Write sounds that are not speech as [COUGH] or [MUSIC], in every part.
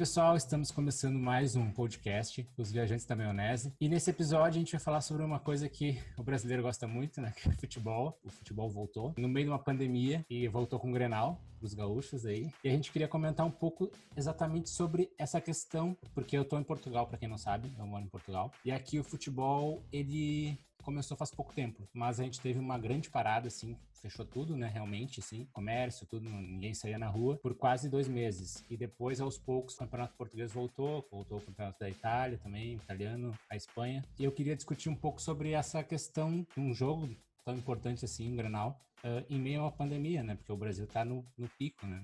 pessoal, estamos começando mais um podcast, Os Viajantes da Maionese. E nesse episódio a gente vai falar sobre uma coisa que o brasileiro gosta muito, né? [LAUGHS] Que é futebol. O futebol voltou no meio de uma pandemia e voltou com o Grenal os gaúchos aí. E a gente queria comentar um pouco exatamente sobre essa questão, porque eu tô em Portugal, para quem não sabe, eu moro em Portugal. E aqui o futebol, ele começou faz pouco tempo, mas a gente teve uma grande parada, assim, fechou tudo, né, realmente, assim, comércio, tudo, ninguém saía na rua, por quase dois meses. E depois, aos poucos, o campeonato português voltou, voltou o campeonato da Itália também, italiano, a Espanha. E eu queria discutir um pouco sobre essa questão de um jogo tão importante assim, um Granal, uh, em meio uma pandemia, né, porque o Brasil está no, no pico, né,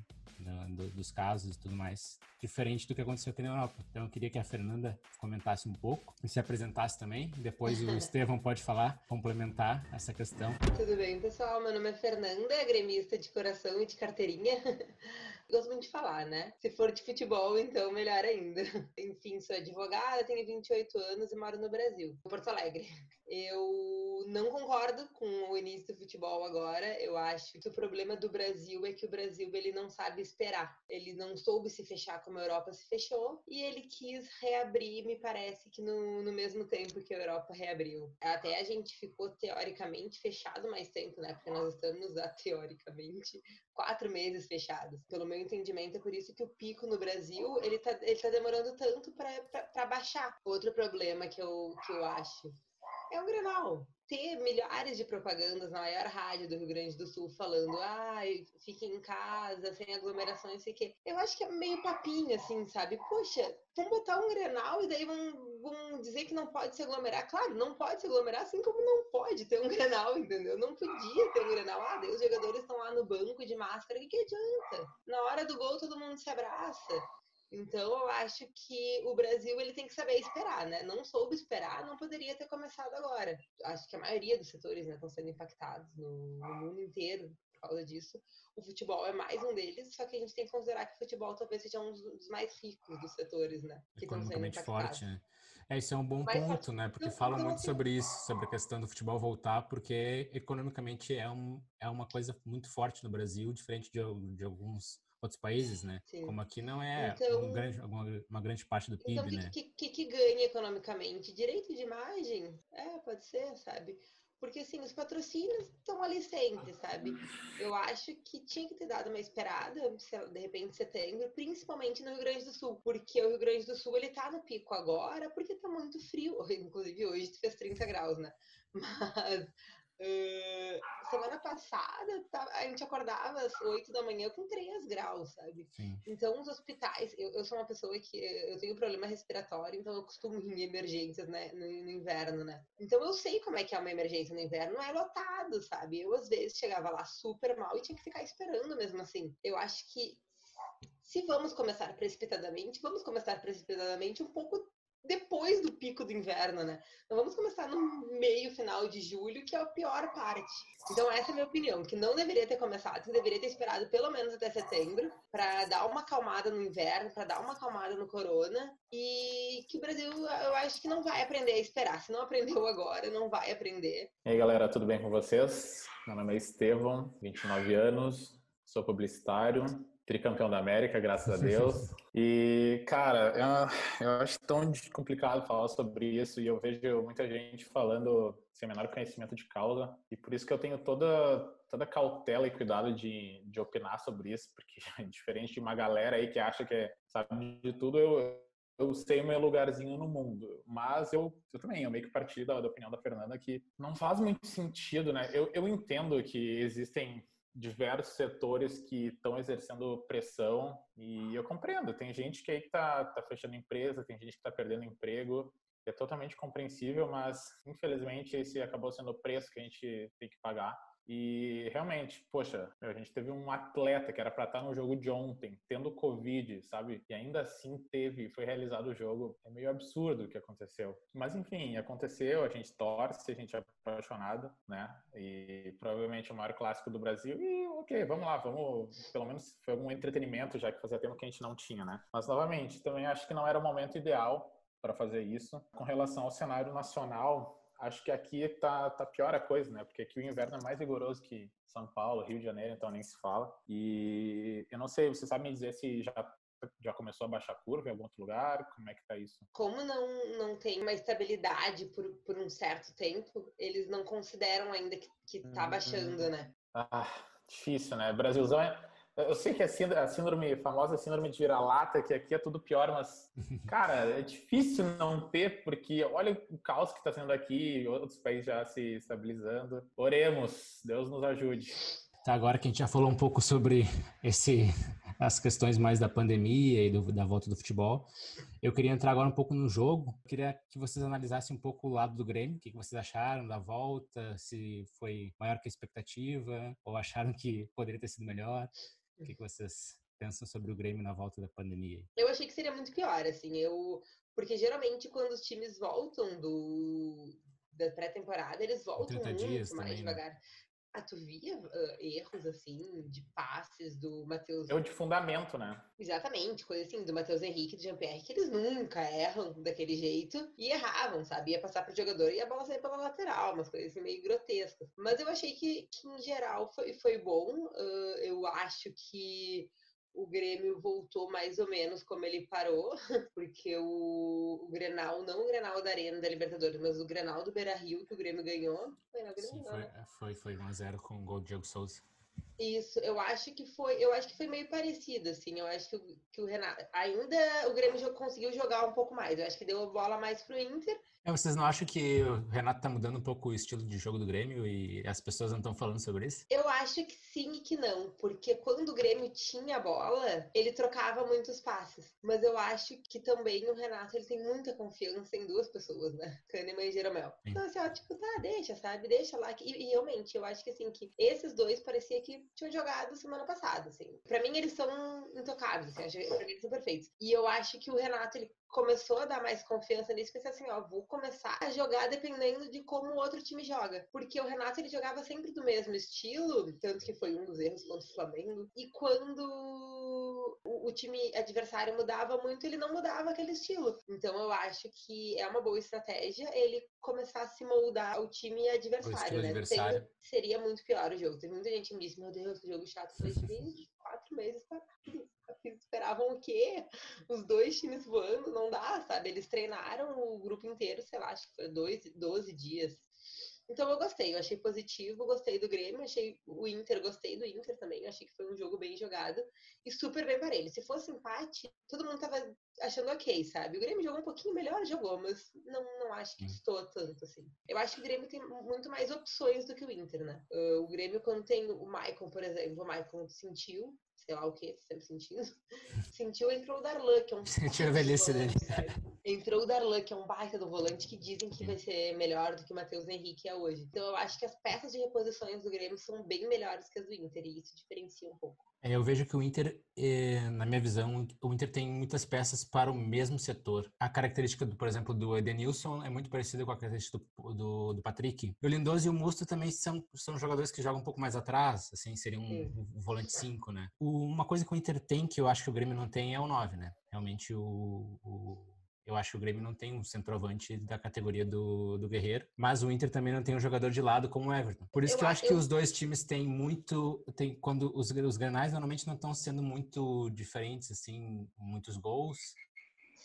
do, dos casos e tudo mais, diferente do que aconteceu aqui na Europa. Então eu queria que a Fernanda comentasse um pouco e se apresentasse também. Depois o [LAUGHS] Estevão pode falar, complementar essa questão. Tudo bem, pessoal? Meu nome é Fernanda, gremista de coração e de carteirinha. Gosto muito de falar, né? Se for de futebol, então melhor ainda. [LAUGHS] Enfim, sou advogada, tenho 28 anos e moro no Brasil, em Porto Alegre. Eu não concordo com o início do futebol agora. Eu acho que o problema do Brasil é que o Brasil ele não sabe esperar. Ele não soube se fechar como a Europa se fechou e ele quis reabrir, me parece que no, no mesmo tempo que a Europa reabriu. Até a gente ficou teoricamente fechado mais tempo, né? Porque nós estamos, [LAUGHS] teoricamente, quatro meses fechados. Pelo meu entendimento, é por isso que o pico no Brasil ele tá, ele tá demorando tanto para baixar. Outro problema que eu, que eu acho é o Grenal. Ter milhares de propagandas na maior rádio do Rio Grande do Sul falando, ai, ah, fiquem em casa, sem aglomerações, sei que. Eu acho que é meio papinho, assim, sabe? Poxa, vamos botar um Grenal e daí vão, vão dizer que não pode se aglomerar. Claro, não pode se aglomerar, assim como não pode ter um [LAUGHS] Grenal, entendeu? Não podia ter um Grenal. Ah, daí os jogadores estão lá no banco de máscara, o que, que adianta? Na hora do gol todo mundo se abraça. Então, eu acho que o Brasil ele tem que saber esperar, né? Não soube esperar, não poderia ter começado agora. Acho que a maioria dos setores né, estão sendo impactados no, no mundo inteiro por causa disso. O futebol é mais um deles, só que a gente tem que considerar que o futebol talvez seja um dos mais ricos dos setores, né? Que impactados. forte, né? É, isso é um bom Mas, ponto, né? Porque fala muito sobre isso, sobre a questão do futebol voltar, porque economicamente é, um, é uma coisa muito forte no Brasil, diferente de, de alguns outros países, né? Sim. Como aqui não é então, um grande, uma grande parte do PIB, então, que, né? O que, que, que ganha economicamente? Direito de imagem? É, pode ser, sabe? Porque, assim, os patrocínios estão ali sempre, sabe? Eu acho que tinha que ter dado uma esperada, de repente, setembro, principalmente no Rio Grande do Sul. Porque o Rio Grande do Sul, ele tá no pico agora, porque tá muito frio. [LAUGHS] Inclusive, hoje fez 30 graus, né? Mas Uh, semana passada tá, a gente acordava às 8 da manhã com 3 graus, sabe? Sim. Então os hospitais, eu, eu, sou uma pessoa que eu tenho problema respiratório, então eu costumo ir em emergências né, no, no, inverno, né? Então eu sei como é que é uma emergência no inverno, não é lotado, sabe? Eu às vezes chegava lá super mal e tinha que ficar esperando mesmo assim. Eu acho que se vamos começar precipitadamente, vamos começar precipitadamente um pouco depois do pico do inverno, né? Então vamos começar no meio, final de julho, que é a pior parte. Então essa é a minha opinião, que não deveria ter começado, que deveria ter esperado pelo menos até setembro para dar uma acalmada no inverno, para dar uma acalmada no corona e que o Brasil, eu acho que não vai aprender a esperar. Se não aprendeu agora, não vai aprender. E aí, galera, tudo bem com vocês? Meu nome é Estevão, 29 anos, sou publicitário, tricampeão da América, graças a Deus. [LAUGHS] E, cara, eu, eu acho tão complicado falar sobre isso e eu vejo muita gente falando sem menor conhecimento de causa e por isso que eu tenho toda, toda cautela e cuidado de, de opinar sobre isso, porque [LAUGHS] diferente de uma galera aí que acha que é, sabe de tudo, eu, eu sei o meu lugarzinho no mundo, mas eu, eu também, eu meio que parti da, da opinião da Fernanda que não faz muito sentido, né? Eu, eu entendo que existem diversos setores que estão exercendo pressão e eu compreendo. Tem gente que aí está tá fechando empresa, tem gente que está perdendo emprego. É totalmente compreensível, mas infelizmente esse acabou sendo o preço que a gente tem que pagar. E realmente, poxa, a gente teve um atleta que era para estar no jogo de ontem, tendo Covid, sabe? E ainda assim teve, foi realizado o jogo. É meio absurdo o que aconteceu. Mas enfim, aconteceu, a gente torce, a gente é apaixonado, né? E provavelmente o maior clássico do Brasil. E ok, vamos lá, vamos. Pelo menos foi algum entretenimento, já que fazia tempo que a gente não tinha, né? Mas novamente, também acho que não era o momento ideal para fazer isso. Com relação ao cenário nacional, acho que aqui tá, tá pior a coisa, né? Porque aqui o inverno é mais rigoroso que São Paulo, Rio de Janeiro, então nem se fala. E eu não sei, você sabe me dizer se já já começou a baixar a curva em algum outro lugar? Como é que tá isso? Como não, não tem uma estabilidade por, por um certo tempo, eles não consideram ainda que, que tá uhum. baixando, né? Ah, difícil, né? Brasilzão é eu sei que a síndrome, a síndrome a famosa síndrome de vira-lata, que aqui é tudo pior, mas, [LAUGHS] cara, é difícil não ter, porque olha o caos que está sendo aqui, outros países já se estabilizando. Oremos, Deus nos ajude. Tá, agora que a gente já falou um pouco sobre esse, as questões mais da pandemia e do, da volta do futebol, eu queria entrar agora um pouco no jogo. Eu queria que vocês analisassem um pouco o lado do Grêmio, o que vocês acharam da volta, se foi maior que a expectativa ou acharam que poderia ter sido melhor. O que, que vocês pensam sobre o Grêmio na volta da pandemia? Eu achei que seria muito pior, assim, eu porque geralmente quando os times voltam do da pré-temporada, eles voltam muito mais também, né? devagar. Né? Ah, tu via uh, erros, assim, de passes do Matheus... É o de fundamento, né? Exatamente, coisa assim, do Matheus Henrique e do Jean-Pierre, que eles nunca erram daquele jeito e erravam, sabe? Ia passar pro jogador e a bola saía pela lateral, umas coisas assim, meio grotescas. Mas eu achei que, que em geral, foi, foi bom. Uh, eu acho que o Grêmio voltou mais ou menos como ele parou, [LAUGHS] porque o, o Grenal, não o Grenal da Arena da Libertadores, mas o Grenal do Beira-Rio que o Grêmio ganhou, foi na Grêmio, Sim, foi, né? É, foi, foi 1x0 com o gol de Diego Souza. Isso, eu acho que foi, eu acho que foi meio parecido, assim, eu acho que o, que o Renato, ainda o Grêmio conseguiu jogar um pouco mais, eu acho que deu a bola mais pro Inter, é, vocês não acham que o Renato tá mudando um pouco o estilo de jogo do Grêmio e as pessoas não estão falando sobre isso? Eu acho que sim e que não, porque quando o Grêmio tinha a bola, ele trocava muitos passes. Mas eu acho que também o Renato ele tem muita confiança em duas pessoas, né? Kahneman e Jeromel. Sim. Então, assim, ó, tipo, tá, deixa, sabe? Deixa lá. E, e, realmente, eu acho que assim, que esses dois parecia que tinham jogado semana passada, assim. Pra mim, eles são intocáveis, assim, acho, pra mim eles são perfeitos. E eu acho que o Renato, ele começou a dar mais confiança nisso, pensei assim, ó, vou começar a jogar dependendo de como o outro time joga. Porque o Renato, ele jogava sempre do mesmo estilo, tanto que foi um dos erros contra o Flamengo. E quando o, o time adversário mudava muito, ele não mudava aquele estilo. Então eu acho que é uma boa estratégia ele começar a se moldar ao time adversário, né? Adversário. seria muito pior o jogo. Tem muita gente que me disse, meu Deus, que jogo chato. Eu falei, gente, quatro meses pra esperavam o quê? Os dois times voando, não dá, sabe? Eles treinaram o grupo inteiro, sei lá, acho que foi dois, 12 dias. Então eu gostei, eu achei positivo, gostei do Grêmio, achei o Inter, gostei do Inter também, achei que foi um jogo bem jogado e super bem parelho. Se fosse empate, todo mundo tava achando ok, sabe? O Grêmio jogou um pouquinho melhor, jogou, mas não, não acho que estou tanto assim. Eu acho que o Grêmio tem muito mais opções do que o Inter, né? Uh, o Grêmio, quando tem o Maicon, por exemplo, o Maicon sentiu, sei lá o que, sempre sentindo. [LAUGHS] Sentiu, entrou o Darlan, que é um. Sentiu a velhice dele. Entrou o Darlan, que é um baita do volante, que dizem que vai ser melhor do que o Matheus Henrique é hoje. Então eu acho que as peças de reposições do Grêmio são bem melhores que as do Inter, e isso diferencia um pouco. É, eu vejo que o Inter, é, na minha visão, o Inter tem muitas peças para o mesmo setor. A característica, do, por exemplo, do Edenilson é muito parecida com a característica do, do, do Patrick. O Lindoso e o Musto também são, são jogadores que jogam um pouco mais atrás, assim, seriam um, um volante 5, né? O, uma coisa que o Inter tem, que eu acho que o Grêmio não tem, é o 9, né? Realmente o, o eu acho que o Grêmio não tem um centroavante da categoria do, do Guerreiro, mas o Inter também não tem um jogador de lado como o Everton. Por isso eu que eu acho que os dois times têm muito. Tem, quando os, os granais normalmente não estão sendo muito diferentes, assim, muitos gols.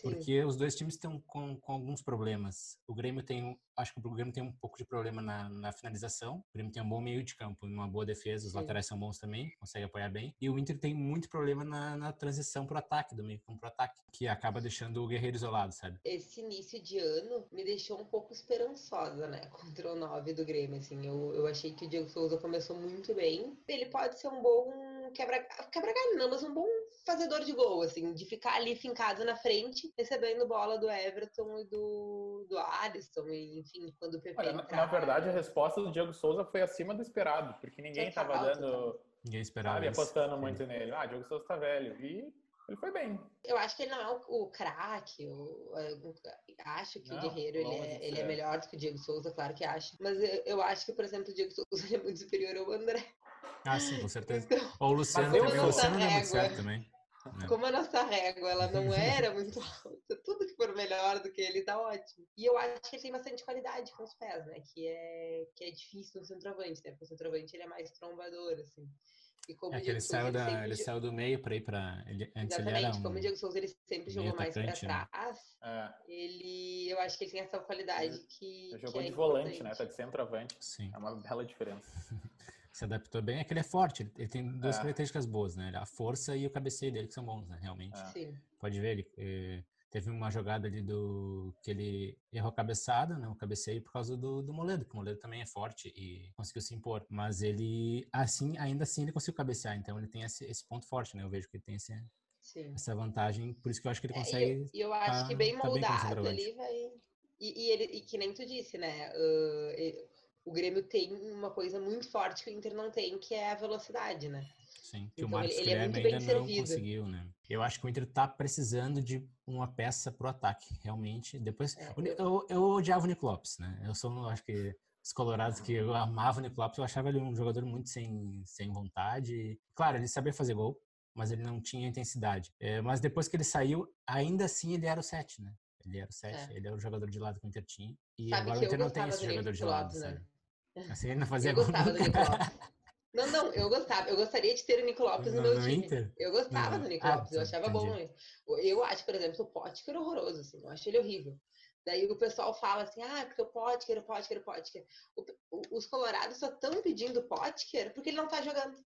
Porque os dois times estão com, com alguns problemas. O Grêmio tem, acho que o Grêmio tem um pouco de problema na, na finalização. O Grêmio tem um bom meio de campo, uma boa defesa, os Sim. laterais são bons também, consegue apoiar bem. E o Inter tem muito problema na, na transição pro ataque, do meio campo pro ataque, que acaba deixando o Guerreiro isolado, sabe? Esse início de ano me deixou um pouco esperançosa, né, [LAUGHS] contra o 9 do Grêmio, assim. Eu, eu achei que o Diego Souza começou muito bem. Ele pode ser um bom quebra, quebra galho, não, mas um bom fazedor de gol, assim, de ficar ali fincado na frente, recebendo bola do Everton e do, do Alisson, e, enfim, quando o PP Olha, na, na, verdade, a resposta do Diego Souza foi acima do esperado, porque ninguém estava dando... Ninguém esperava sabe, apostando muito Sim. nele. Ah, Diego Souza tá velho. E ele foi bem. Eu acho que ele não é o, o craque, acho que não, o Guerreiro ele é, ele é melhor do que o Diego Souza, claro que acho. Mas eu, eu acho que, por exemplo, o Diego Souza [LAUGHS] é muito superior ao André. Ah, sim, com certeza. Então, Ou o Luciano também. O Luciano não é muito certo também. É. Como a nossa régua, ela não era muito alta, tudo que for melhor do que ele tá ótimo. E eu acho que ele tem bastante qualidade com os pés, né? Que é, que é difícil no centroavante, né? Porque o centroavante ele é mais trombador, assim. E como é que ele saiu, da, ele, ele saiu do meio para ir para. Ele, antes Exatamente, ele era um como o Diego Souza ele sempre jogou mais para né? trás, né? ele, eu acho que ele tem essa qualidade que. Ele jogou que é de volante, né? Tá de centroavante. Sim. É uma bela diferença. [LAUGHS] Se adaptou bem, é que ele é forte, ele, tem duas é. características boas, né? A força e o cabeceio dele que são bons, né? Realmente. É. Sim. Pode ver, ele. Eh, teve uma jogada ali do que ele errou a cabeçada, né, o cabeceio por causa do, do Moledo, que o Moledo também é forte e conseguiu se impor, mas ele assim, ainda assim ele conseguiu cabecear, então ele tem esse, esse ponto forte, né? Eu vejo que ele tem esse, Sim. essa vantagem, por isso que eu acho que ele consegue. E eu, eu, acho tá, que bem moldado tá bem ali vai. E, e, ele, e que nem tu disse, né? Uh, ele, o Grêmio tem uma coisa muito forte que o Inter não tem, que é a velocidade, né? Sim, que então, o Marcos ele, ele é ainda não servido. conseguiu, né? Eu acho que o Inter tá precisando de uma peça pro ataque, realmente. Depois, é, eu, eu, eu odiava o Nico Lopes, né? Eu sou, acho que os colorados que eu amava o Nico Lopes, eu achava ele um jogador muito sem, sem vontade. Claro, ele sabia fazer gol, mas ele não tinha intensidade. É, mas depois que ele saiu, ainda assim ele era o 7, né? Ele era o 7, é. ele era o jogador de lado que o Inter tinha. E Sabe agora o Inter não tem esse jogador de lado, Lopes, né? Assim ele não fazia eu [LAUGHS] gol. Gostava do Nico. Não, não, eu gostava. Eu gostaria de ter o Nico Lopes no, no meu no time. Inter? Eu gostava do Nico ah, Lopes, eu tá, achava entendi. bom. Eu acho, por exemplo, o Potker horroroso, assim, eu acho ele horrível. Daí o pessoal fala assim, ah, porque o Potker, o Potker, o Potker. os colorados só estão pedindo Potker porque ele não tá jogando.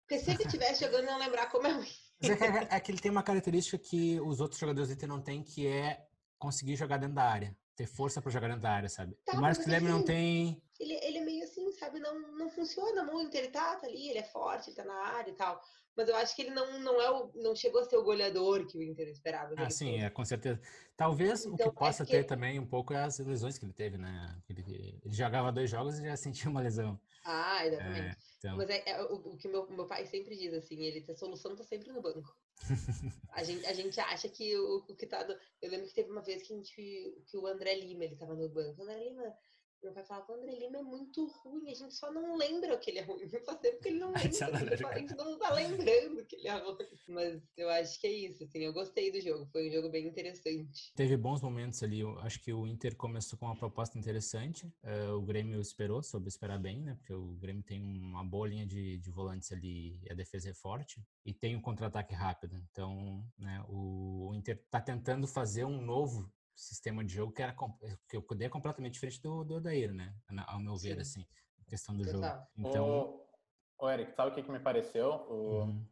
Porque se ele [LAUGHS] estivesse jogando, não lembrar como é ruim. É, é, é que ele tem uma característica que os outros jogadores do Inter não têm, que é conseguir jogar dentro da área. Ter força para jogar dentro da área, sabe? Tá, o Marcos Guilherme não tem ele, ele é meio assim, sabe? Não, não funciona muito. Ele tá, tá ali, ele é forte, ele tá na área e tal. Mas eu acho que ele não, não, é o, não chegou a ser o goleador que o Inter esperava. Ah, sim, é, com certeza. Talvez então, o que então, possa que... ter também um pouco é as lesões que ele teve, né? Ele, ele jogava dois jogos e já sentiu uma lesão. Ah, exatamente. É, então... Mas é, é, o, o, que meu, meu pai sempre diz, assim, ele, a solução tá sempre no banco. [LAUGHS] a, gente, a gente acha que o, o que tá... Eu lembro que teve uma vez que, a gente, que o André Lima, ele tava no banco. O André Lima meu pai falava, o André Lima é muito ruim, a gente só não lembra que ele é ruim. Não faz tempo porque ele não lembra. [LAUGHS] a gente não tá lembrando que ele é ruim. Mas eu acho que é isso, assim, eu gostei do jogo. Foi um jogo bem interessante. Teve bons momentos ali. Eu acho que o Inter começou com uma proposta interessante. Uh, o Grêmio esperou, soube esperar bem, né? Porque o Grêmio tem uma boa linha de, de volantes ali e a defesa é forte. E tem um contra-ataque rápido. Então, né, o, o Inter tá tentando fazer um novo sistema de jogo que era que eu é completamente diferente do, do Odair, né? Ao meu ver, Sim. assim, a questão do jogo. Então, o, o Eric, sabe o que, que me pareceu? O, uhum.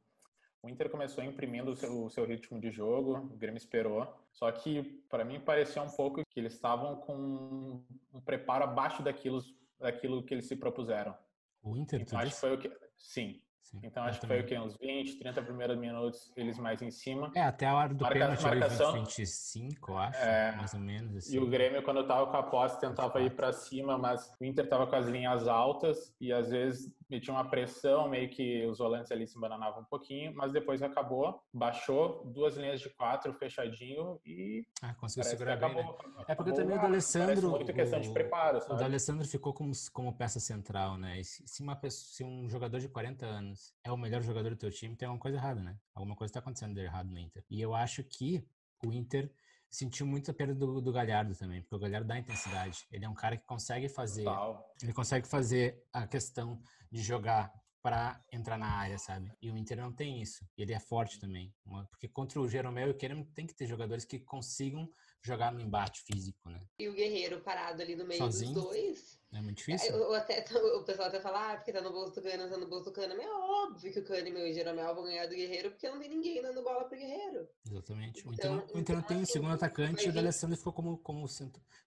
o Inter começou imprimindo o seu, o seu, ritmo de jogo, o Grêmio esperou. Só que, para mim, pareceu um pouco que eles estavam com um preparo abaixo daquilo, daquilo que eles se propuseram. O Inter, então, acho que foi o que. Sim, Sim, então acho que foi o que? Uns 20, 30 primeiros minutos, eles mais em cima. É, até a hora do Marca, pênalti marcação, 25, eu acho, é, mais ou menos. Assim. E o Grêmio, quando eu tava com a posse, tentava ir para cima, mas o Inter tava com as linhas altas e às vezes metia uma pressão, meio que os volantes ali se bananavam um pouquinho, mas depois acabou, baixou, duas linhas de quatro fechadinho e. Ah, conseguiu segurar bem, acabou, né? É porque também o D'Alessandro. muito questão de preparo, sabe? O D'Alessandro ficou como, como peça central, né? Se, uma pessoa, se um jogador de 40 anos anos é o melhor jogador do teu time, tem alguma coisa errada, né? Alguma coisa está acontecendo de errado no Inter. E eu acho que o Inter sentiu muito a perda do, do, Galhardo também, porque o Galhardo dá intensidade. Ele é um cara que consegue fazer, Total. ele consegue fazer a questão de jogar para entrar na área, sabe? E o Inter não tem isso. E ele é forte também, porque contra o Jeromel e o Kerem tem que ter jogadores que consigam jogar no embate físico, né? E o Guerreiro parado ali no meio Sozinho. dos dois é muito difícil. Eu, até, o pessoal até fala, ah, porque tá no bolso do Cano, tá no bolso do Cano. Mas é óbvio que o Kahneman e o Jeromel vão ganhar do Guerreiro, porque não tem ninguém dando bola pro Guerreiro. Exatamente. Então, o Inter, não tem o segundo atacante e o D'Alessandro ficou como, como,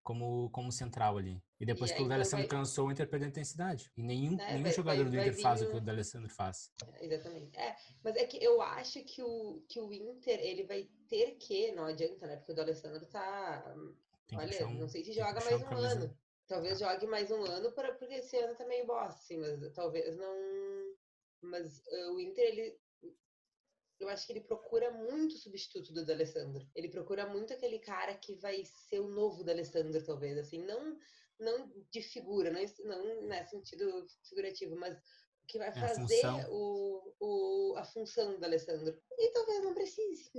como, como central ali. E depois e que o D'Alessandro vai... cansou, o Inter perdeu intensidade. E nenhum, é, nenhum vai, jogador vai, do Inter faz o que o D'Alessandro faz. É, exatamente. É, mas é que eu acho que o, que o Inter, ele vai ter que, não adianta, né? Porque o D'Alessandro tá... Olha, um, não sei se joga mais um ano. Talvez jogue mais um ano, para, porque esse ano tá meio bosta, assim, mas talvez não. Mas uh, o Inter, ele. Eu acho que ele procura muito o substituto do D'Alessandro. Ele procura muito aquele cara que vai ser o novo D'Alessandro, talvez, assim, não não de figura, não, não nesse sentido figurativo, mas que vai é fazer a, o, o, a função do Alessandro. E talvez não precise.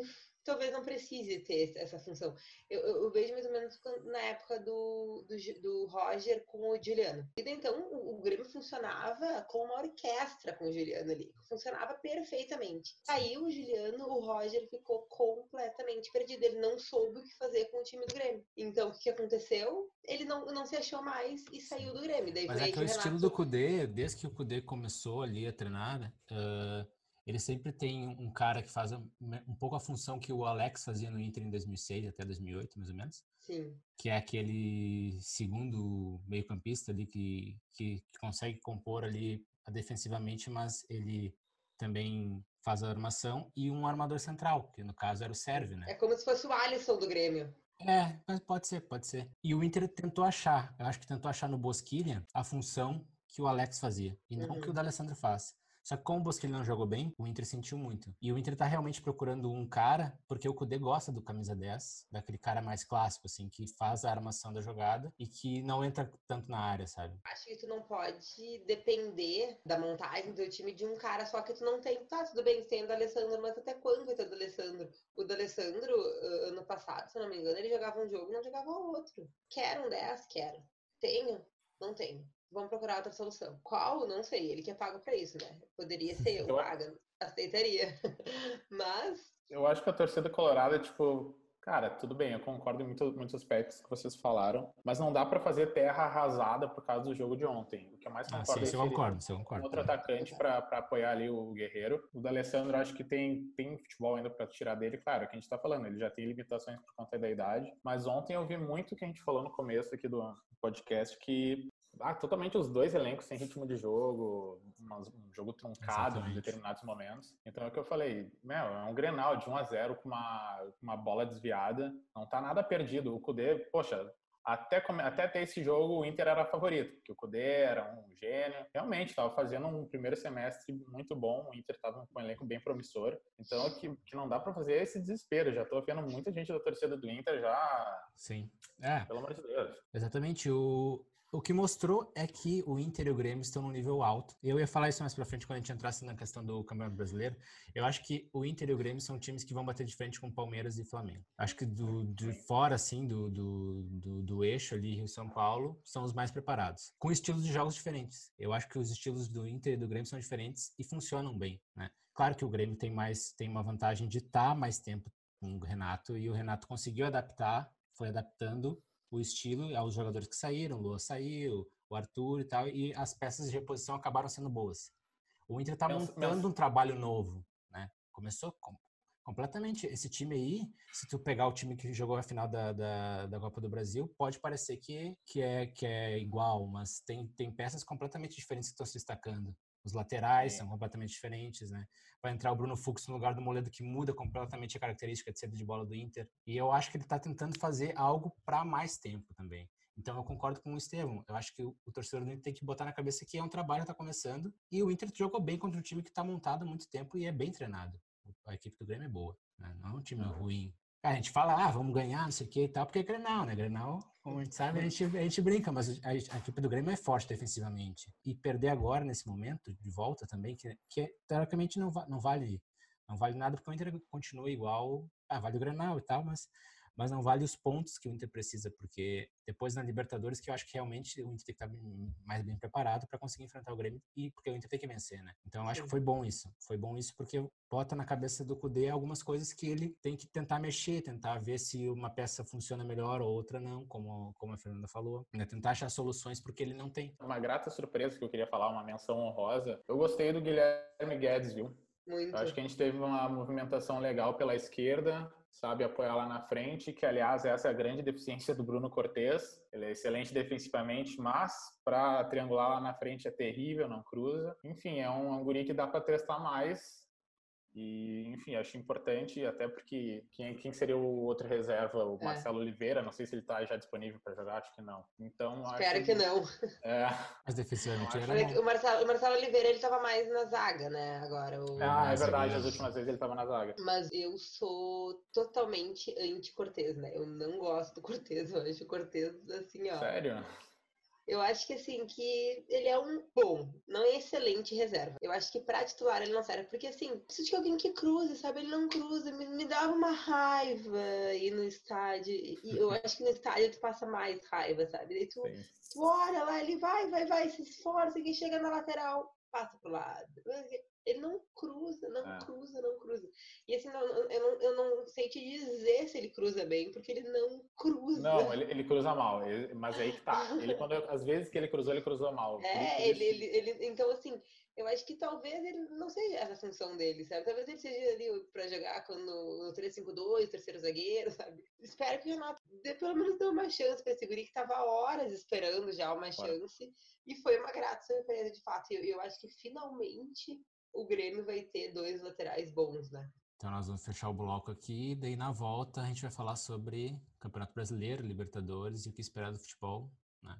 Talvez não precise ter essa função. Eu, eu, eu vejo mais ou menos na época do, do, do, Roger com o Juliano. E então o, o Grêmio funcionava com uma orquestra com o Juliano ali. Funcionava perfeitamente. Aí o Juliano, o Roger ficou completamente perdido. Ele não soube o que fazer com o time do Grêmio. Então o que, aconteceu? Ele não, não se achou mais e saiu do Grêmio. Daí Mas é que o estilo do Cudê, desde que o Cudê começou ali a treinar? Uh ele sempre tem um cara que faz um pouco a função que o Alex fazia no Inter em 2006 até 2008, mais ou menos. Sim. Que é aquele segundo meio-campista ali que, que, que, consegue compor ali defensivamente, mas ele também faz a armação e um armador central, que no caso era o Sérvio, né? É como se fosse o Alisson do Grêmio. É, mas pode ser, pode ser. E o Inter tentou achar, eu acho que tentou achar no Bosquilha a função que o Alex fazia, e não uhum. que o D'Alessandro faz. Só que como o Bosquilha não jogou bem, o Inter sentiu muito. E o Inter tá realmente procurando um cara, porque o Kudê gosta do camisa 10, daquele cara mais clássico, assim, que faz a armação da jogada e que não entra tanto na área, sabe? Acho que tu não pode depender da montagem do time de um cara só que tu não tem. Tá, tudo bem, tem o D'Alessandro, mas até quando vai ter o D'Alessandro? O D'Alessandro, ano passado, se não me engano, ele jogava um jogo e não jogava outro. Quero um 10? Quero. Tenho? Não tenho vamos procurar outra solução. Qual? Não sei. Ele que é pago para isso, né? Poderia ser eu, paga. Aceitaria. [LAUGHS] Mas. Eu acho que a torcida colorada, tipo, cara, tudo bem, eu concordo em muito, muitos aspectos que vocês falaram, mas não dá para fazer terra arrasada por causa do jogo de ontem. O que eu mais concordo ah, sim, é eu concordo, eu concordo. outro atacante para apoiar ali o Guerreiro. O D'Alessandro acho que tem, tem futebol ainda para tirar dele, claro, é o que a gente tá falando, ele já tem limitações por conta da idade, mas ontem eu vi muito que a gente falou no começo aqui do podcast que ah, totalmente os dois elencos sem ritmo de jogo, um jogo truncado Exatamente. em determinados momentos. Então é o que eu falei, meu, é um Grenal de 1 a 0 com uma, uma bola desviada, não tá nada perdido. O Cudê, poxa, até, até ter esse jogo o Inter era favorito, porque o Cudê era um gênio. Realmente, estava fazendo um primeiro semestre muito bom, o Inter estava com um elenco bem promissor. Então, é que, que não dá para fazer esse desespero. Já estou vendo muita gente da torcida do Inter já... Sim. É. Pelo amor de Deus. Exatamente. O, o que mostrou é que o Inter e o Grêmio estão num nível alto. Eu ia falar isso mais pra frente quando a gente entrasse na questão do Campeonato Brasileiro. Eu acho que o Inter e o Grêmio são times que vão bater de frente com Palmeiras e Flamengo. Acho que do, de fora, assim, do, do, do, do eixo ali, Rio-São Paulo, são os mais preparados. Com estilos de jogos diferentes. Eu acho que os estilos do Inter e do Grêmio são diferentes e funcionam bem, né? Claro que o Grêmio tem mais tem uma vantagem de estar tá mais tempo com o Renato e o Renato conseguiu adaptar, foi adaptando o estilo aos jogadores que saíram, o Lua saiu, o Arthur e tal, e as peças de reposição acabaram sendo boas. O Inter está montando um trabalho novo, né? Começou com, completamente. Esse time aí, se tu pegar o time que jogou a final da, da, da, Copa do Brasil, pode parecer que, que, é, que é igual, mas tem, tem peças completamente diferentes que estão se destacando. Os laterais é. são completamente diferentes, né? Vai entrar o Bruno Fux no lugar do Moledo, que muda completamente a característica de saída de bola do Inter. E eu acho que ele está tentando fazer algo para mais tempo também. Então eu concordo com o Estevam. Eu acho que o, o torcedor do Inter tem que botar na cabeça que é um trabalho que está começando. E o Inter jogou bem contra um time que está montado há muito tempo e é bem treinado. A equipe do Grêmio é boa. Né? Não é um time ruim. A gente fala, ah, vamos ganhar, não sei o que e tal, porque é Grenal, né? Grenal, como a gente sabe, a gente, a gente brinca, mas a, a, equipe do Grêmio é forte defensivamente. E perder agora, nesse momento, de volta também, que, que teoricamente não, não vale não vale nada, porque o Inter continua igual, ah, vale o Grenal e tal, mas mas não vale os pontos que o Inter precisa, porque depois na Libertadores que eu acho que realmente o Inter tem que estar mais bem preparado para conseguir enfrentar o Grêmio e porque o Inter tem que vencer, né? Então eu acho que foi bom isso. Foi bom isso porque bota na cabeça do Cudê algumas coisas que ele tem que tentar mexer, tentar ver se uma peça funciona melhor ou outra não, como, como a Fernanda falou. Né? Tentar achar soluções porque ele não tem. Uma grata surpresa que eu queria falar, uma menção honrosa. Eu gostei do Guilherme Guedes, viu? Muito. Eu acho que a gente teve uma movimentação legal pela esquerda, sabe apoiar lá na frente, que aliás essa é a grande deficiência do Bruno Cortes. Ele é excelente defensivamente, mas para triangular lá na frente é terrível, não cruza. Enfim, é um, é um guri que dá para testar mais e, enfim, acho importante, até porque quem, quem seria o outro reserva? O é. Marcelo Oliveira, não sei se ele está já disponível para jogar, acho que não. Então, Espero que, que não. É. Mas defensivamente era o Marcelo, o Marcelo Oliveira, ele estava mais na zaga, né, agora. O... Ah, é verdade, as últimas vezes ele estava na zaga. Mas eu sou totalmente anti-Cortez, né? Eu não gosto do Cortez, eu acho o Cortez assim, ó... Sério? Eu acho que assim, que ele é um bom, não é excelente reserva. Eu acho que pra titular ele não serve, porque assim, preciso de alguém que cruze, sabe? Ele não cruza, me, me dava uma raiva ir no estádio. E eu acho que no estádio tu passa mais raiva, sabe? Daí tu, tu olha lá, ele vai, vai, vai, se esforça, que chega na lateral, passa pro lado. Ele não cruza, não é. cruza, não cruza. E assim, não, eu, não, eu não sei te dizer se ele cruza bem, porque ele não cruza. Não, ele, ele cruza mal, ele, mas aí que tá. Ele, [LAUGHS] quando eu, às vezes que ele cruzou, ele cruzou mal. É, ele, ele, ele, então assim, eu acho que talvez ele não seja essa função dele, sabe? Talvez ele seja ali pra jogar quando, no 3-5-2, terceiro zagueiro, sabe? Espero que o Renato dê pelo menos dê uma chance pra esse guri que tava horas esperando já uma chance. E foi uma grata surpresa, de fato. E eu, eu acho que finalmente o Grêmio vai ter dois laterais bons, né? Então nós vamos fechar o bloco aqui, daí na volta a gente vai falar sobre Campeonato Brasileiro, Libertadores e o que esperar do futebol, né?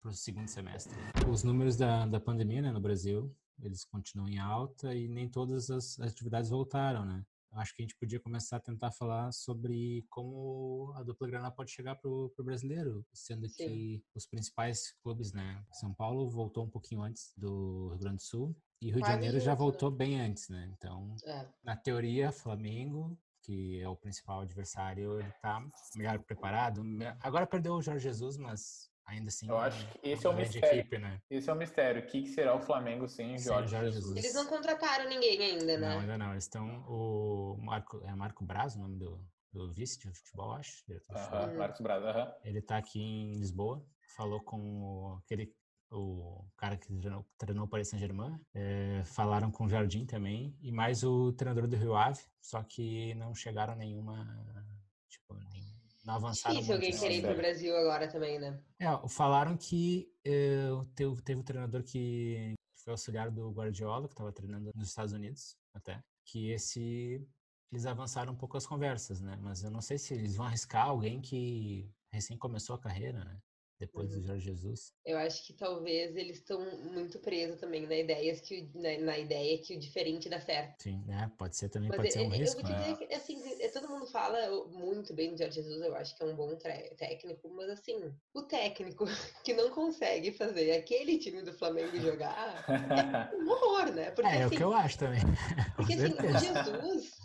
Para o segundo semestre. Os números da, da pandemia né, no Brasil, eles continuam em alta e nem todas as atividades voltaram, né? acho que a gente podia começar a tentar falar sobre como a dupla Granal pode chegar para o brasileiro, sendo Sim. que os principais clubes, né? São Paulo voltou um pouquinho antes do Rio Grande do Sul e Rio de Janeiro já voltou bem antes, né? Então, é. na teoria, Flamengo, que é o principal adversário, ele tá melhor preparado. Agora perdeu o Jorge Jesus, mas ainda assim. Eu acho que esse é o mistério. Equipe, né? Esse é o mistério. O que, será o Flamengo sem Jorge, Jorge Jesus? Eles não contrataram ninguém ainda, né? Não, ainda não. Eles estão. O Marco, é Marco Braz, o nome do, do vice de futebol, acho. Uh -huh, Marcos Braz, uh -huh. Ele tá aqui em Lisboa. Falou com aquele o cara que treinou, treinou o Paris Saint-Germain, é, falaram com o Jardim também, e mais o treinador do Rio Ave, só que não chegaram a nenhuma, tipo, nem, não avançaram Difícil alguém querer ir pro Brasil agora também, né? É, falaram que é, teve, teve um treinador que foi auxiliar do Guardiola, que estava treinando nos Estados Unidos, até, que esse eles avançaram um pouco as conversas, né? Mas eu não sei se eles vão arriscar alguém que recém começou a carreira, né? depois uhum. do Jorge Jesus. Eu acho que talvez eles estão muito presos também na ideia que na, na, ideia que o diferente dá certo. Sim, né? Pode ser também, Mas pode ser um eu, risco. Eu vou dizer né? que, assim, fala muito bem do Jorge Jesus, eu acho que é um bom técnico, mas assim, o técnico [LAUGHS] que não consegue fazer aquele time do Flamengo jogar é um horror, né? Porque, é, assim, é o que assim eu acho também. [LAUGHS] Porque assim, o Jesus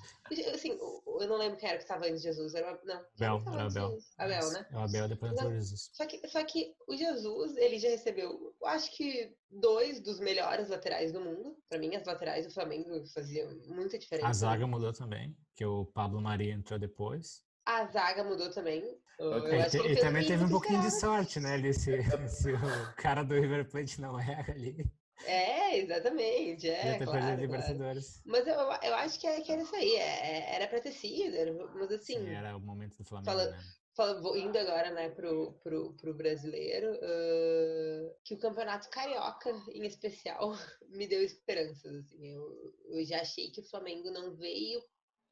Assim, eu não lembro quem era que estava antes de Jesus. Era, não, Abel, era Abel. Abel, né? É o Abel depois entrou Jesus. Só que, só que o Jesus, ele já recebeu, acho que dois dos melhores laterais do mundo. Para mim, as laterais do Flamengo faziam muita diferença. A zaga mudou também, que o Pablo Maria entrou depois. A zaga mudou também. E, e também teve um pouquinho de sorte, né? Ali, se, [LAUGHS] se o cara do River Plate não erra ali. É, exatamente. É, claro, Libertadores. Claro. Mas eu, eu acho que, é, que era isso aí. É, é era pra ter sido. Mas assim. Sim, era o momento do Flamengo. Fala, né? fala, indo agora né, pro, pro, pro brasileiro, uh, que o campeonato carioca, em especial, [LAUGHS] me deu esperanças. Assim. Eu, eu já achei que o Flamengo não veio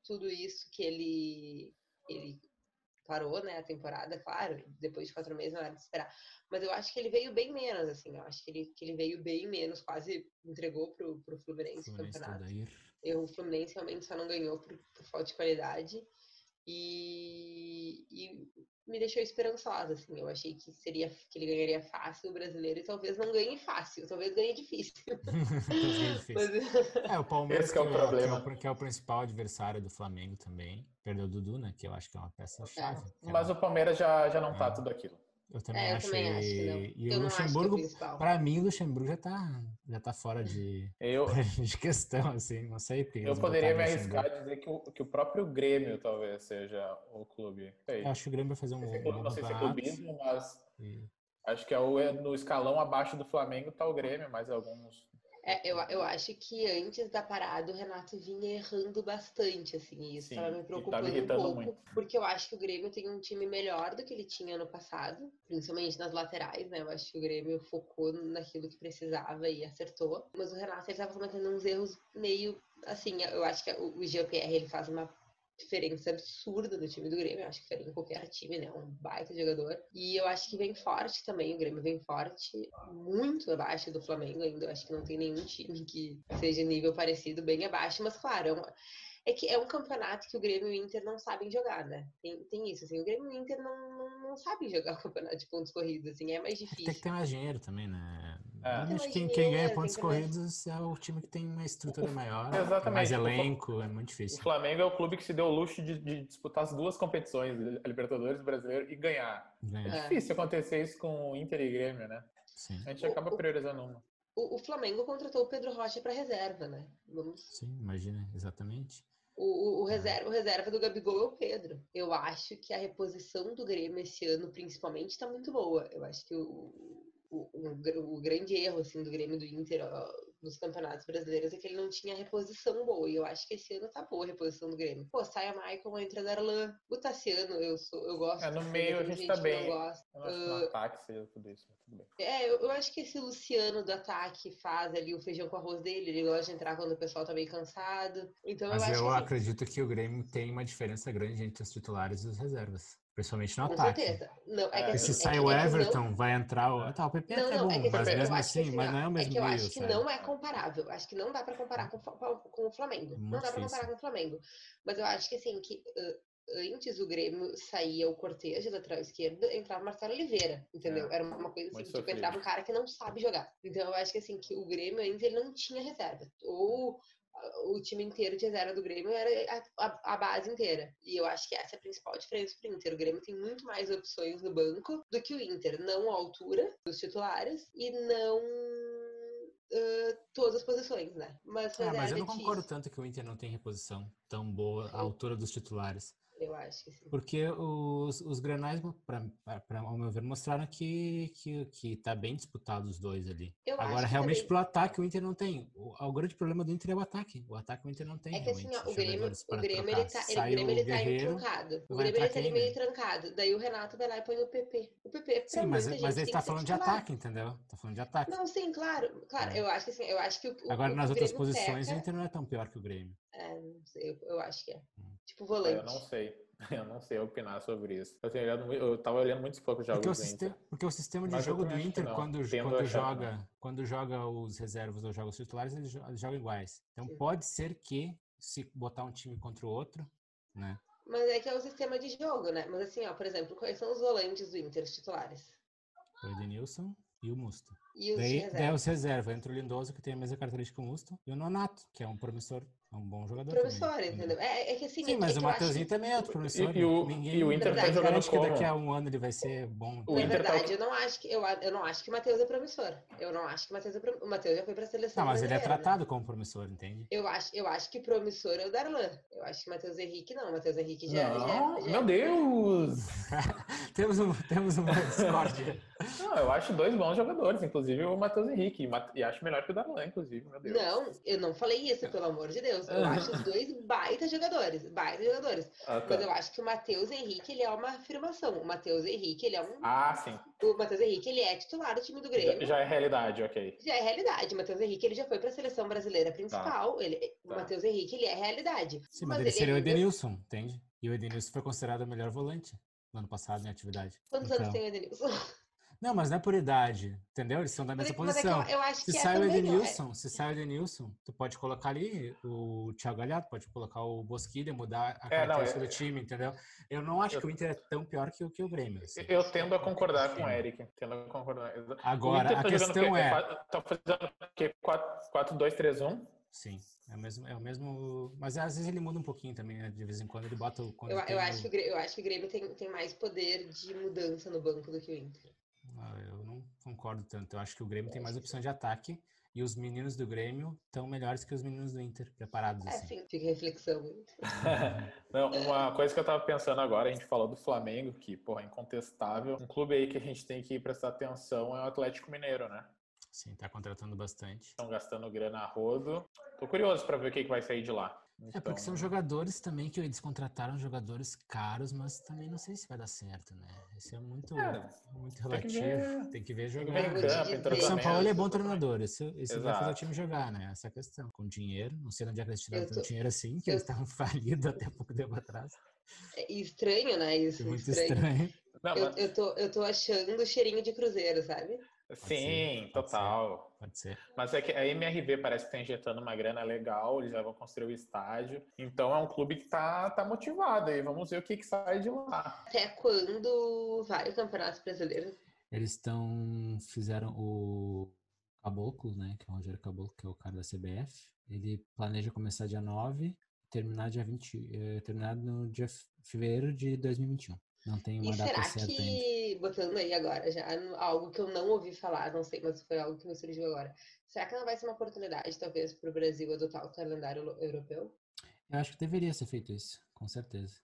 tudo isso que ele, ele parou, né, a temporada, claro, depois de quatro meses não era de esperar. Mas eu acho que ele veio bem menos, assim, eu acho que ele, que ele veio bem menos, quase entregou pro, pro Fluminense, o campeonato. Eu, o Fluminense realmente só não ganhou por, por falta de qualidade. E, e, me deixou esperançosa, assim. Eu achei que seria que ele ganharia fácil o brasileiro e talvez não ganhe fácil, talvez ganhe difícil. [LAUGHS] Mas... É, o Palmeiras Esse que é o que problema. É, que é o principal adversário do Flamengo também. Perdeu o Dudu, né? Que eu acho que é uma peça-chave. É. Mas o Palmeiras já, já não tá é. tudo aquilo. Eu também, é, eu também acho que não. E eu o Luxemburgo, é para mim, o Luxemburgo já tá, já tá fora de, eu, [LAUGHS] de questão, assim, não sei. Eu poderia me arriscar a dizer que o, que o próprio Grêmio talvez seja o clube. Eu acho que o Grêmio vai fazer um. Esse clube, não sei se é clubismo, mas e... acho que é o, no escalão abaixo do Flamengo tá o Grêmio, mas alguns é, eu, eu acho que antes da parada o Renato vinha errando bastante, assim, e isso estava me preocupando um pouco, muito. porque eu acho que o Grêmio tem um time melhor do que ele tinha no passado, principalmente nas laterais, né? Eu acho que o Grêmio focou naquilo que precisava e acertou, mas o Renato estava cometendo uns erros meio assim, eu acho que o, o GPR ele faz uma diferença absurda do time do Grêmio. Eu acho que faria em qualquer time, né? Um baita jogador. E eu acho que vem forte também. O Grêmio vem forte, muito abaixo do Flamengo ainda. Eu acho que não tem nenhum time que seja nível parecido, bem abaixo. Mas, claro, é uma É que é um campeonato que o Grêmio e o Inter não sabem jogar, né? Tem, tem isso, assim, o Grêmio e o Inter não, não, não sabem jogar [LAUGHS] o campeonato de pontos corridos, assim, é mais difícil. Tem que ter mais dinheiro também, né? É. Normalmente Tem quem, mais quem ganha pontos que mais- corridos é o time que tem uma estrutura [LAUGHS] maior, Exatamente. mais O elenco, é muito O difícil. Flamengo é o clube que se deu o luxo de, de disputar as duas competições, a Libertadores e o Brasileiro, e ganhar. É É. difícil acontecer isso com o Inter e Grêmio, né? Sim, A gente O- acaba o- priorizando uma. O, o Flamengo contratou o Pedro Rocha para reserva, né? Vamos sim, imagina, exatamente. O, o, reserva, o reserva do Gabigol é o Pedro. Eu acho que a reposição do Grêmio esse ano, principalmente, está muito boa. Eu acho que o, o, o, gr- o grande erro assim, do Grêmio do Inter nos campeonatos brasileiros é que ele não tinha reposição boa. E eu acho que esse ano tá boa a reposição do Grêmio. Pô, sai a Michael, entra Darlan. O Tassiano, eu, sou, eu gosto. É, no meio a gente tem tá bem. Eu não acho que Ah, no ataque seja tudo isso, mas tudo bem. é, eu, eu acho que esse Luciano do ataque faz ali o feijão com arroz dele. Ele gosta de entrar quando o pessoal tá meio cansado. Então Mas eu acho eu que assim, acredito que o Grêmio tem uma diferença grande entre os titulares e os reservas. Principalmente no com ataque. certeza. Não, é É, assim, se é sai que- o é que não- Everton, vai entrar o. Ah, tá, o PP Não, até é não, bom, é que, mas mesmo que, assim, mas não é o mesmo É que eu nível, acho que sabe? não é comparável. Acho que não dá pra comparar com, com o Flamengo. É não muito dá pra difícil. comparar com o Flamengo. Mas eu acho que assim, que ah, antes o Grêmio saía o Cortez de lateral esquerdo, entrava o Marcelo Oliveira, entendeu? É, Era uma coisa assim, muito tipo, sofrido. entrava um cara que não sabe jogar. Então eu acho que assim, que o Grêmio antes ele não tinha reserva. Ou o time inteiro de reserva do Grêmio era a, a- a base inteira. E eu acho que essa é a principal diferença pro Inter. O Grêmio tem muito mais opções no banco do que o Inter. Não a altura dos titulares e não ah, todas as posições, né? Mas, Ah, mas reserva eu não é concordo tanto que o Inter não tem reposição tão boa à altura dos titulares. Eu acho. Porque os, os granais, pra- ao meu ver, mostraram que, que, que tá bem disputado os dois ali. Eu Agora, que realmente, também- pro ataque, o Inter não tem. O, o grande problema do Inter é o ataque. O ataque o Inter não tem. É que assim, ó, o Grêmio, o para Grêmio ele tá, ele, Sai o Grêmio, o ele tá Guerreiro, entrancado. O Grêmio ele tá meio né? trancado. Daí o Renato vai lá e põe o PP. O PP, pra Sim, mas, muita mas ele tá falando de ataque, entendeu? Tá falando de ataque. Não, sim, claro. Claro, É. eu acho que assim, eu acho que o, Agora, o nas outras posições, o Inter não é tão pior que o Grêmio. É, não sei, eu, eu acho que é. Hum. Tipo volante. Eu não sei. [LAUGHS] Eu não sei opinar sobre isso. Eu, tenho olhado, eu tava olhando muitos poucos jogos Porque do Inter. sistema, porque o sistema de Mas jogo do Inter, quando, quando, joga, quando joga os reservas ou joga os titulares, eles eles jogam iguais. Então Sim. pode ser que, se botar um time contra o outro, né? Mas é que é o sistema de jogo, né? Mas assim, ó, por exemplo, quais são os volantes do Inter, os titulares? O Edenilson e o Musto. E os Daí, reservas? daí os reservas, entra o Lindoso, que tem a mesma característica que o Musto, e o Nonato, que é um promissor, é um bom jogador Promissor, também. entendeu? É, é que assim. Sim, é, mas é o eu acho também é outro promissor. E, e o, Ninguém e o Inter tá Verdade, jogando garante que daqui a um ano ele vai ser bom. O Na Inter tá- verdade, eu não acho que eu, eu não acho que o Matheus é promissor. Eu não acho que o Matheus é prom... O Matheus já foi pra seleção. Não, mas ele é né? tratado como promissor, entende? Eu acho, eu acho que promissor é o Darlan. Eu acho que o Matheus Henrique não. O Matheus Henrique já, Não, já, já meu Deus! [LAUGHS] temos, um, [LAUGHS] temos uma discórdia. [LAUGHS] Não, eu acho dois bons jogadores, inclusive o Matheus Henrique. E acho melhor que o Darlan, inclusive, meu Deus. Não, eu não falei isso, pelo amor de Deus. Eu acho os dois baita jogadores, baita jogadores. Ah, tá. Mas eu acho que o Matheus Henrique, ele é uma afirmação. O Matheus Henrique, ele é um... Ah, sim. O Matheus Henrique, ele é titular do time do Já, Grêmio. já é realidade, ok. Já é realidade. O Matheus Henrique, ele já foi pra seleção brasileira principal. Ele, o Tá. Matheus Henrique, ele é realidade. Sim, mas, ele ele seria o ainda- Edenilson, entende? E o Edenilson foi considerado o melhor volante no ano passado em atividade. Quantos Então- anos tem o Edenilson? [LAUGHS] Não, mas não é por idade, entendeu? Eles são da Mas é mesma mas é que posição. eu, eu acho Se que sai é o é- Edenilson, se sai o Edenilson, tu pode colocar ali o Thiago Galhardo, pode colocar o Bosquilha, mudar a É, não, característica eu- do time, entendeu? Eu não acho Eu- que o Inter é tão pior que o, que o Grêmio. assim. Eu tendo a concordar com o. Eric. Tendo a concordar. Agora, a tá jogando o questão é... Tá fazendo o quê? 4-2-3-1? Sim, é o mesmo, é o mesmo. Mas às vezes ele muda um pouquinho também, né? De vez em quando ele bota o. Quando Eu, eu, acho o- que o Grêmio, eu acho que o Grêmio tem, tem mais poder de mudança no banco do que o Inter. Ah, Eu não concordo tanto. Eu acho que o Grêmio tem mais opção de ataque e os meninos do Grêmio estão melhores que os meninos do Inter, preparados É, assim. sim, fica reflexão. [LAUGHS] Não, uma coisa que eu tava pensando agora, a gente falou do Flamengo, que, porra, é incontestável. Um clube aí que a gente tem que prestar atenção é o Atlético Mineiro, né? Sim, tá contratando bastante. Estão gastando grana a rodo. Tô curioso pra ver o que, que vai sair de lá. É porque são Então, jogadores também que eles contrataram jogadores caros, mas também não sei se vai dar certo, né? Isso é muito, É, muito relativo. Tem que ver Tem que jogar. ver Eu campo, O São Paulo é bom treinador, isso, isso vai fazer o time jogar, né? Essa é questão. Com dinheiro, não sei de onde é que eles tiraram Eu tanto tô- dinheiro assim, que eu- eles estavam [LAUGHS] falidos até pouco tempo atrás. É estranho, né? Isso, É muito estranho. estranho. Não, Eu, mas- eu, tô, eu tô achando o cheirinho de cruzeiro, sabe? Sim, ser, pode total. Ser, pode ser. Mas é que a MRV parece que está injetando uma grana legal, eles já vão construir o estádio. Então é um clube que tá, tá motivado aí. Vamos ver o que, que sai de lá. Até quando vai o Campeonato Brasileiro? Eles estão. fizeram o Caboclo, né? Que é o Rogério Caboclo, que é o cara da CBF. Ele planeja começar dia 9 terminar dia 20. Eh, terminar no dia fevereiro de 2021. Não tem uma e data será certa que, ainda. botando aí agora, já algo que eu não ouvi falar, não sei, mas foi algo que me surgiu agora. Será que não vai ser uma oportunidade, talvez, para o Brasil adotar o calendário europeu? Eu acho que deveria ser feito isso, com certeza.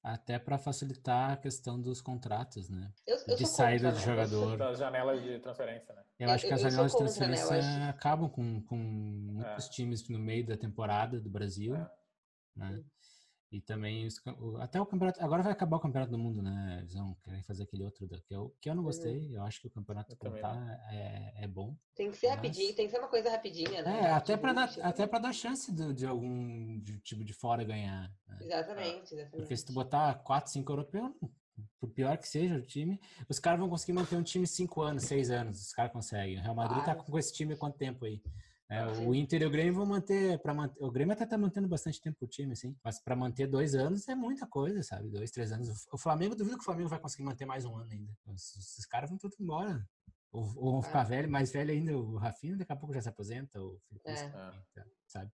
Até para facilitar a questão dos contratos, né? Eu, eu de saída contra, do né? jogador. Das janelas de transferência, né? Eu acho que Eu- as janelas de né? Transferência acabam com, com muitos times no meio da temporada do Brasil, É. né? E também os até o campeonato. Agora vai acabar o campeonato do mundo, né? Eles vão querer fazer aquele outro que eu, que eu não Uhum. gostei. Eu acho que o campeonato contar é, é bom. Tem que ser Mas- rapidinho, tem que ser uma coisa rapidinha, né? É, até para dar até para dar chance do- de algum de, tipo de fora ganhar. né? Exatamente, exatamente. Porque se tu botar 4, 5 europeus, por pior que seja o time, os caras vão conseguir manter um time 5 anos, 6 anos. Os caras conseguem. O Real Madrid tá Claro. com esse time há quanto tempo aí? É, o. Inter e o Grêmio vão manter para manter. O Grêmio até tá mantendo bastante tempo o time, assim. Mas para manter dois anos é muita coisa, sabe? Dois, três anos. O Flamengo, duvido que o Flamengo vai conseguir manter mais um ano ainda. Os- Esses caras vão tudo embora. Ou, ou vão ficar Ah. velho, mais velho ainda. O Rafinha daqui a pouco já se aposenta. O Felipe É. Também, tá, sabe?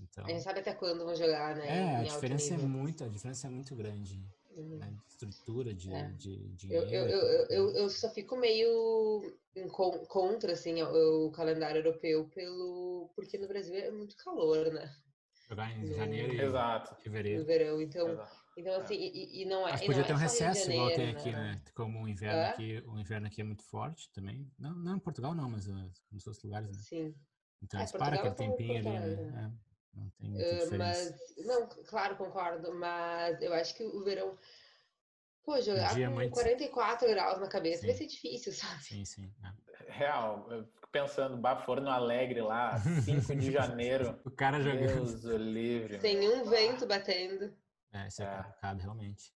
Então. A gente sabe até quando vão jogar, né? É, a diferença é muito, a diferença é muito grande. Uhum. Né? De estrutura, de, É. de Eu, dinheiro. eu, eu, eu, eu, eu só fico meio em con- contra, assim, o, o calendário europeu, pelo porque no Brasil é muito calor, né? Jogar em no- janeiro e Exato. No fevereiro. verão. Então, Exato. então assim, e, e não é. Mas podia não ter um é de recesso, igual tem Janeiro, aqui, né? Como o inverno É? aqui, o inverno aqui é muito forte também. Não, não em Portugal não, mas nos outros lugares, né? Sim. Então É, eles param aquele é tempinho ali, Alegre, né? Não tem muita Ah, diferença. mas, não, claro, concordo, mas eu acho que o verão. Pô, jogar dia com muito- 44 graus na cabeça Sim. vai ser difícil, sabe? Sim, sim. é. Real, eu fico pensando, bah, Forno Alegre lá, 5 de [LAUGHS] janeiro. O cara jogando. Deus o livre. Sem um vento batendo. É, isso é, É. complicado, realmente.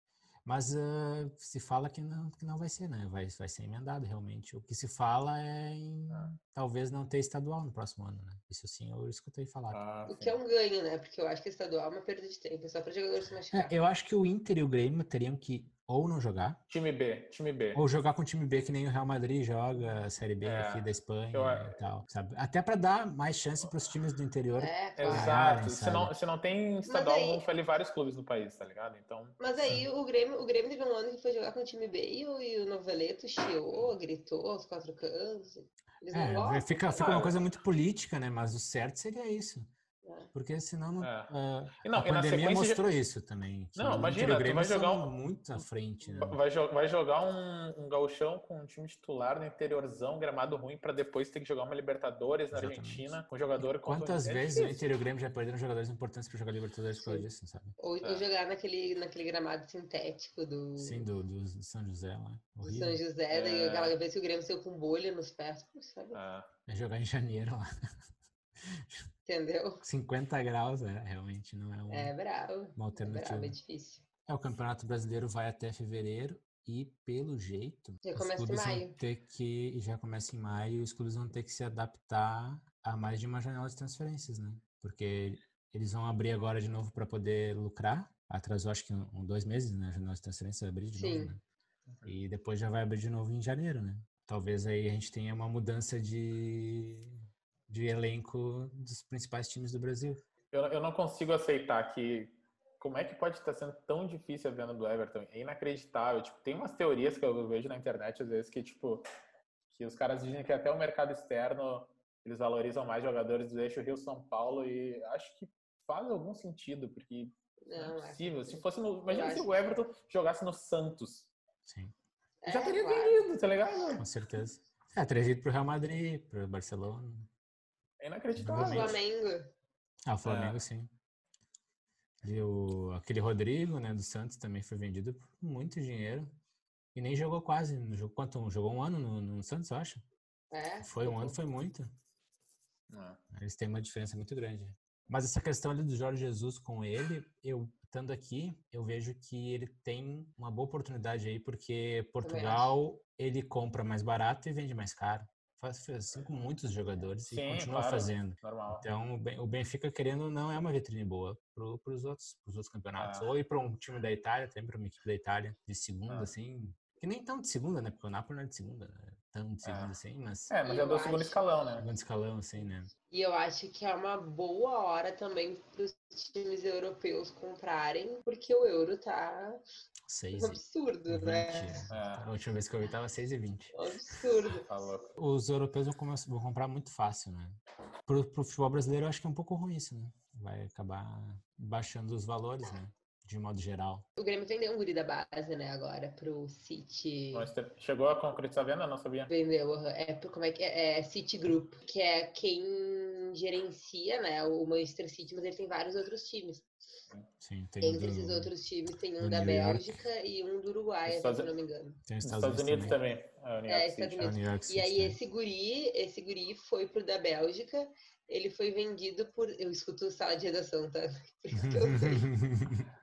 Mas ah, se fala que não, que não vai ser, né? Vai, vai ser emendado, realmente. O que se fala é em Ah. talvez não ter estadual no próximo ano, né? Isso sim eu escutei falar. Ah, O que é um ganho, né? Porque eu acho que estadual é uma perda de tempo, é só para jogador se É, machucar. eu acho que o Inter e o Grêmio teriam que ou não jogar, Time B, time B. ou jogar com o time B que nem o Real Madrid joga a Série B É, aqui da Espanha eu- e tal, sabe? Até para dar mais chance para os times do interior. É, claro. Exato. Se não, se não tem estadual, aí- vão falir vários clubes no país, tá ligado? Então. Mas aí o Grêmio, o Grêmio teve um ano que foi jogar com o time B e o, e o Noveleto chiou, gritou aos quatro cantos. Eles não É, fica, fica uma coisa muito política, né? Mas o certo seria isso. É. Porque senão não, É. E não, a pandemia já- mostrou isso também. Não, imagina, o Grêmio vai jogar um- muito à frente. Né? Vai, jo- vai jogar um, um gauchão com um time titular no interiorzão, gramado ruim, pra depois ter que jogar uma Libertadores na Exatamente. Argentina, com jogador com Quantas é vezes o. Inter e o Grêmio já perderam jogadores importantes para jogar Libertadores por causa disso, sabe? Ou, É. ou jogar naquele, naquele gramado sintético do, Sim, do, do São José lá. do. São José, daí É. aquela vez que o Grêmio saiu com bolha nos pés, sabe? Ah, É jogar em janeiro lá. [LAUGHS] Entendeu? 50 graus, é, realmente não é uma, É bravo. uma É bravo, alternativa. é difícil. É, o Campeonato Brasileiro vai até fevereiro e, pelo jeito, Já os começa em clubes vão maio. ter que. Já começa em maio e os clubes vão ter que se adaptar a mais de uma janela de transferências, né? Porque eles vão abrir agora de novo para poder lucrar. Atrasou acho que um, um- dois meses, né? A janela de transferência vai abrir de Sim. novo, né? E depois já vai abrir de novo em janeiro, né? Talvez aí a gente tenha uma mudança de, de elenco dos principais times do Brasil. eu, eu não consigo aceitar que. Como é que pode estar sendo tão difícil a venda do Everton? É inacreditável. Tipo, tem umas teorias que eu vejo na internet, às vezes, que, tipo, que os caras dizem que até o mercado externo eles valorizam mais jogadores do eixo Rio-São Paulo e acho que faz algum sentido, porque não Não, é possível. Se fosse no, imagina se o Everton jogasse no Santos. Sim, já É, teria claro. vendido, tá ligado? com certeza. É, teria ido pro Real Madrid, pro Barcelona. É O inacreditável. Flamengo. Ah, o Flamengo, É. sim. E o, aquele Rodrigo, né, do Santos também foi vendido por muito dinheiro. E nem jogou quase. Não jogou, quanto? Jogou um ano no, no Santos, eu acho. É, Foi um ano, foi muito. É. Eles têm uma diferença muito grande. Mas essa questão ali do Jorge Jesus com ele, eu estando aqui, eu vejo que ele tem uma boa oportunidade aí, porque Portugal ele compra mais barato e vende mais caro. Faz assim com muitos jogadores Sim, e continua claro, fazendo. Normal. Então o Benfica, querendo não, é uma vitrine boa para os outros, outros campeonatos. Ah. Ou ir para um time da Itália, também para uma equipe da Itália, de segunda, ah. assim. Que nem tão de segunda, né? Porque o Napoli não é de segunda, né? Segunda é. assim, mas. É, mas é do segundo escalão, né? Segundo escalão, assim, né? E eu acho que é uma boa hora também para os times europeus comprarem, porque o euro tá 6 um absurdo, 20. né? É. A última vez que eu vi tava 6,20. Um absurdo. Tá Os europeus vão, vão, comprar muito fácil, né? Pro, pro futebol brasileiro eu acho que é um pouco ruim isso, né? Vai acabar baixando os valores, né? De modo geral. O Grêmio vendeu um guri da base, né, agora, pro City. chegou a concretizar a venda? Não sabia. Vendeu, é, como é que é? é? City Group, que é quem gerencia, né, o Manchester City, mas ele tem vários outros times. Sim, tem Entre do, esses outros times tem um da Bélgica e um do Uruguai, Estados, se não me engano. Tem Estados, Estados Unidos também. também. É, Estados Unidos. E aí esse guri, esse guri foi pro da Bélgica ele foi vendido por. Eu escuto sala de redação, tá? [LAUGHS]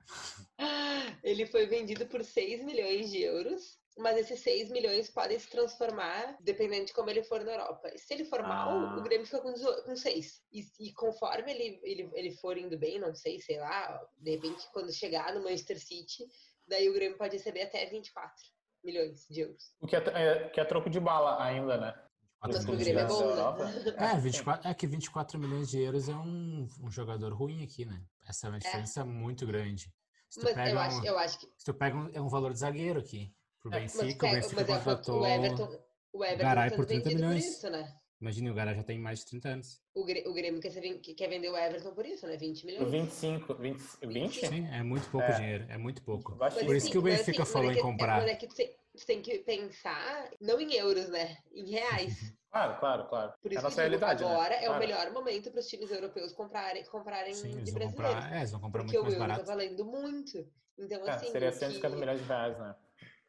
[LAUGHS] ele foi vendido por 6 milhões de euros, mas esses 6 milhões podem se transformar dependendo de como ele for na Europa. Se ele for mal, ah. o Grêmio fica com, com 6. E, e, conforme ele, ele, ele for indo bem, não sei, sei lá, de repente quando chegar no Manchester City, daí o Grêmio pode receber até 24 milhões de euros. O que é, é, que é troco de bala ainda, né? Mas é bom, né? É, [LAUGHS] 24, é que 24 milhões de euros é um, um jogador ruim aqui, né? Essa é uma é. diferença é. muito grande. Se tu mas pega eu, um, acho, eu acho que... Se tu pega um, é um valor de zagueiro aqui. Pro é, Benfica, pega, o Benfica é contratou o Everton, o Everton Garay por 30 milhões. Por isso, né? Imagina, o Garay já tem mais de 30 anos. O Grêmio, o Grêmio quer, quer, vender o Everton por isso, né? 20 milhões. 25, 20, 20? Sim, é muito pouco é. dinheiro, é muito pouco. Mas, por isso que o Benfica assim, falou em comprar. Mas é que você tem que pensar, não em euros, né? Em reais. Claro, claro, claro. Por isso é a nossa realidade. Né? Agora né? é claro. o melhor momento para os times europeus comprarem, comprarem Sim, de brasileiros. Comprar, é, eles vão comprar muito mais barato. Porque o euro tá valendo muito. Então, é, assim. Seria 150 que... milhões de reais, né?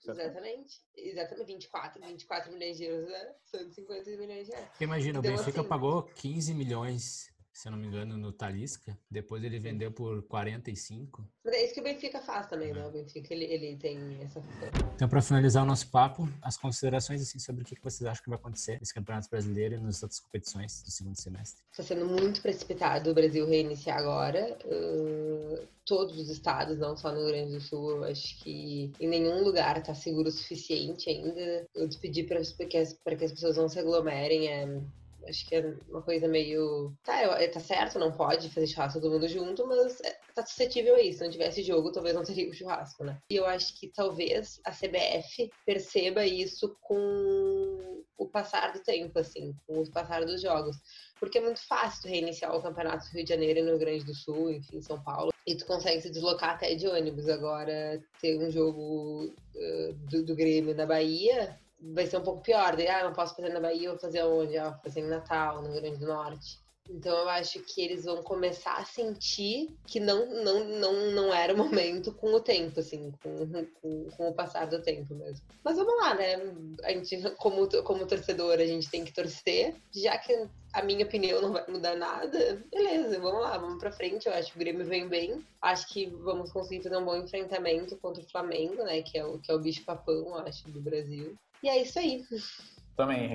Exatamente. Exatamente. 24, 24 milhões de euros, né? 150 milhões de reais. Imagina, então, o Benfica assim, pagou 15 milhões se eu não me engano, no Talisca. Depois ele vendeu por 45. Mas é isso que o Benfica faz também, né? O Benfica, ele, ele tem essa. Então, para finalizar o nosso papo, as considerações assim, sobre o que vocês acham que vai acontecer nesse Campeonato Brasileiro e nas outras competições do segundo semestre. Está sendo muito precipitado o Brasil reiniciar agora. Uh, todos os estados, não só no Rio Grande do Sul, eu acho que em nenhum lugar está seguro o suficiente ainda. Eu te pedi para que, as, que as pessoas não se aglomerem. É Acho que é uma coisa meio. Tá, é, tá certo, não pode fazer churrasco todo mundo junto, mas é, tá suscetível a isso. Se não tivesse jogo, talvez não teria o churrasco, né? E eu acho que talvez a CBF perceba isso com o passar do tempo, assim, com o passar dos jogos. Porque é muito fácil reiniciar o campeonato do Rio de Janeiro e no Rio Grande do Sul, enfim, São Paulo, e tu consegue se deslocar até de ônibus. Agora, ter um jogo uh, do, do Grêmio na Bahia vai ser um pouco pior. Daí, ah, não posso fazer na Bahia, vou fazer onde? Ah, vou fazer em Natal, no Rio Grande do Norte. Então eu acho que eles vão começar a sentir que não, não, não, não era o momento com o tempo, assim, com, com, com, o passar do tempo mesmo. Mas vamos lá, né? A gente, como, como torcedor, a gente tem que torcer. Já que a minha opinião não vai mudar nada, beleza, vamos lá, vamos pra frente. Eu acho que o Grêmio vem bem. Acho que vamos conseguir fazer um bom enfrentamento contra o Flamengo, né? Que é o, que é o bicho papão, acho, do Brasil. E é isso aí. Também,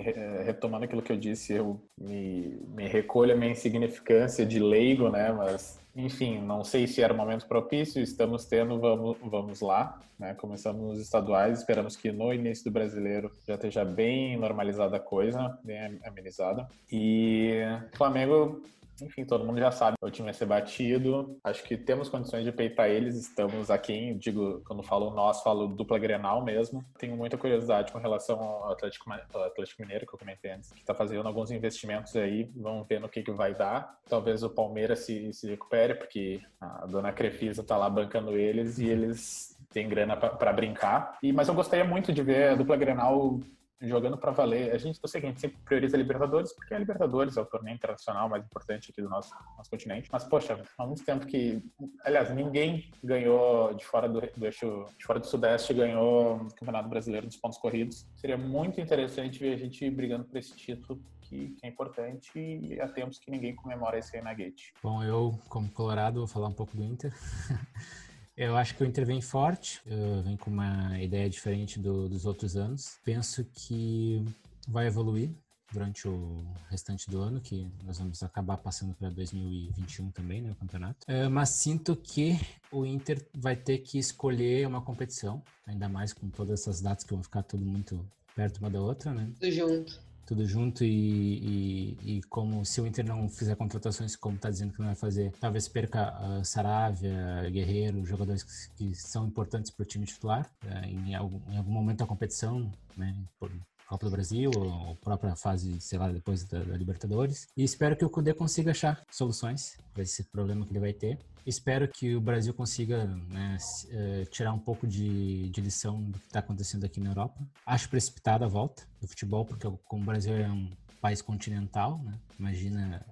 retomando aquilo que eu disse, eu me, me recolho a minha insignificância de leigo, né? Mas, enfim, não sei se era o momento propício, estamos tendo, vamos, vamos lá. Né? Começamos nos estaduais, esperamos que no início do brasileiro já esteja bem normalizada a coisa, bem amenizada. E Flamengo enfim, todo mundo já sabe, o time vai ser batido. Acho que temos condições de peitar eles, estamos aqui, digo, quando falo nós, falo dupla Grenal mesmo. Tenho muita curiosidade com relação ao Atlético, ao Atlético Mineiro, que eu comentei antes, que está fazendo alguns investimentos aí, vamos ver no que, que vai dar. Talvez o Palmeiras se, se recupere, porque a dona Crefisa está lá bancando eles e eles têm grana para brincar. E, mas eu gostaria muito de ver a dupla Grenal jogando para valer. A gente, eu sei que a gente sempre prioriza a Libertadores, porque a Libertadores é o torneio internacional mais importante aqui do nosso, nosso continente. Mas, poxa, há muito tempo que, aliás, ninguém ganhou de fora do, do eixo, de fora do Sudeste, ganhou o Campeonato Brasileiro dos pontos corridos. Seria muito interessante ver a gente brigando por esse título que, é importante e há tempos que ninguém comemora esse aí na Gate. Bom, eu, como Colorado, vou falar um pouco do Inter. [LAUGHS] Eu acho que o Inter vem forte, vem com uma ideia diferente do, dos outros anos. Penso que vai evoluir durante o restante do ano, que nós vamos acabar passando para 2021 também, né, o campeonato. É, mas sinto que o Inter vai ter que escolher uma competição, ainda mais com todas essas datas que vão ficar tudo muito perto uma da outra, né? Tudo junto tudo junto e, e, e, como se o Inter não fizer contratações como está dizendo que não vai fazer, talvez perca uh, Saravia, Guerreiro, jogadores que, que são importantes para o time titular uh, em, algum, em algum momento da competição, né, por, Copa do Brasil, ou própria fase, sei lá, depois da, da Libertadores. E espero que o Cudê consiga achar soluções para esse problema que ele vai ter. Espero que o Brasil consiga né, eh, tirar um pouco de, de lição do que está acontecendo aqui na Europa. Acho precipitada a volta do futebol, porque como o Brasil é um país continental, né? imagina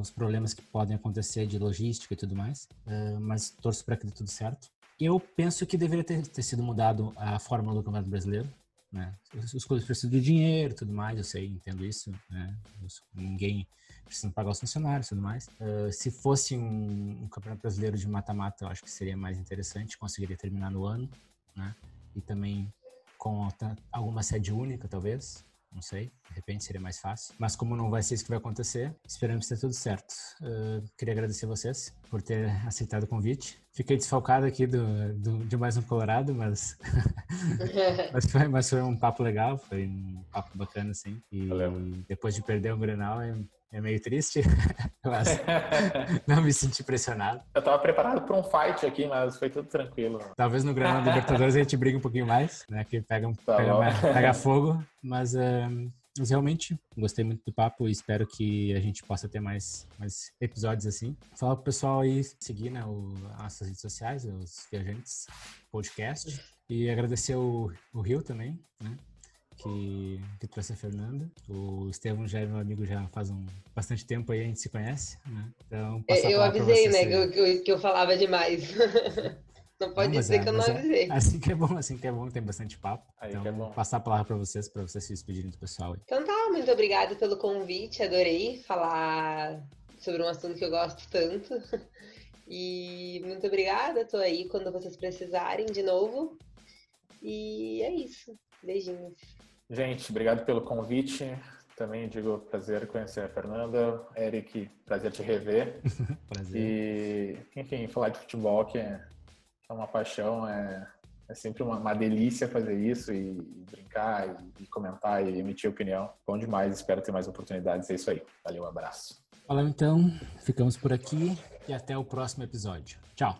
os problemas que podem acontecer de logística e tudo mais, uh, mas torço para que dê tudo certo. Eu penso que deveria ter, ter sido mudado a fórmula do Campeonato Brasileiro, né? Os clubes precisam de dinheiro tudo mais, eu sei, entendo isso, né? Ninguém precisa pagar os funcionários tudo mais. Uh, se fosse um, um, campeonato brasileiro de mata-mata, eu acho que seria mais interessante, conseguiria terminar no ano, né? E também com alguma sede única, talvez, não sei, de repente seria mais fácil. Mas como não vai ser isso que vai acontecer, esperamos que esteja tudo certo. Uh, queria agradecer vocês por ter aceitado o convite. Fiquei desfalcado aqui do, do de mais um Colorado, mas, [LAUGHS] mas, foi, mas foi um papo legal, foi um papo bacana, assim. E depois de perder o Grenal, é, é meio triste, [LAUGHS] mas [LAUGHS] não me senti pressionado. Eu tava preparado para um fight aqui, mas foi tudo tranquilo. Talvez no Grenal [LAUGHS] Libertadores a gente briga um pouquinho mais, né? Que pega, tá pega, pega fogo, mas... Uh, mas realmente gostei muito do papo e espero que a gente possa ter mais, mais episódios assim. Fala pro pessoal aí seguir né, o, as nossas redes sociais, os viajantes, podcast. E agradecer o, o Rio também, né? Que, que trouxe a Fernanda. O Estevam já é meu amigo já faz um bastante tempo aí, a gente se conhece, né? Então, eu avisei, né, que eu, que eu falava demais. [LAUGHS] Não pode não, dizer é, que eu não é avisei. É, assim que é bom, assim que é bom, tem bastante papo. Aí então, é bom. passar a palavra para vocês, para vocês se despedirem do pessoal. Aí. Então tá, muito obrigada pelo convite, adorei falar sobre um assunto que eu gosto tanto. [LAUGHS] E muito obrigada, tô aí quando vocês precisarem de novo. E é isso. Beijinhos. Gente, obrigado pelo convite. Também digo prazer conhecer a Fernanda. Eric, prazer te rever. [LAUGHS] prazer. E, enfim, falar de futebol que é é uma paixão, é, é sempre uma, uma delícia fazer isso e, e brincar e, e, comentar e emitir opinião. Bom demais, espero ter mais oportunidades. É isso aí. Valeu, um abraço. Falou então, ficamos por aqui e até o próximo episódio. Tchau.